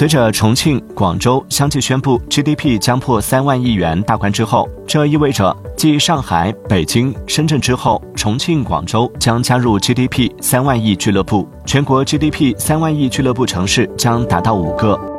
随着重庆广州相继宣布 gdp 将破三万亿元大关之后这意味着继上海北京深圳之后重庆广州将加入 gdp 三万亿俱乐部。全国 gdp 三万亿俱乐部城市将达到五个。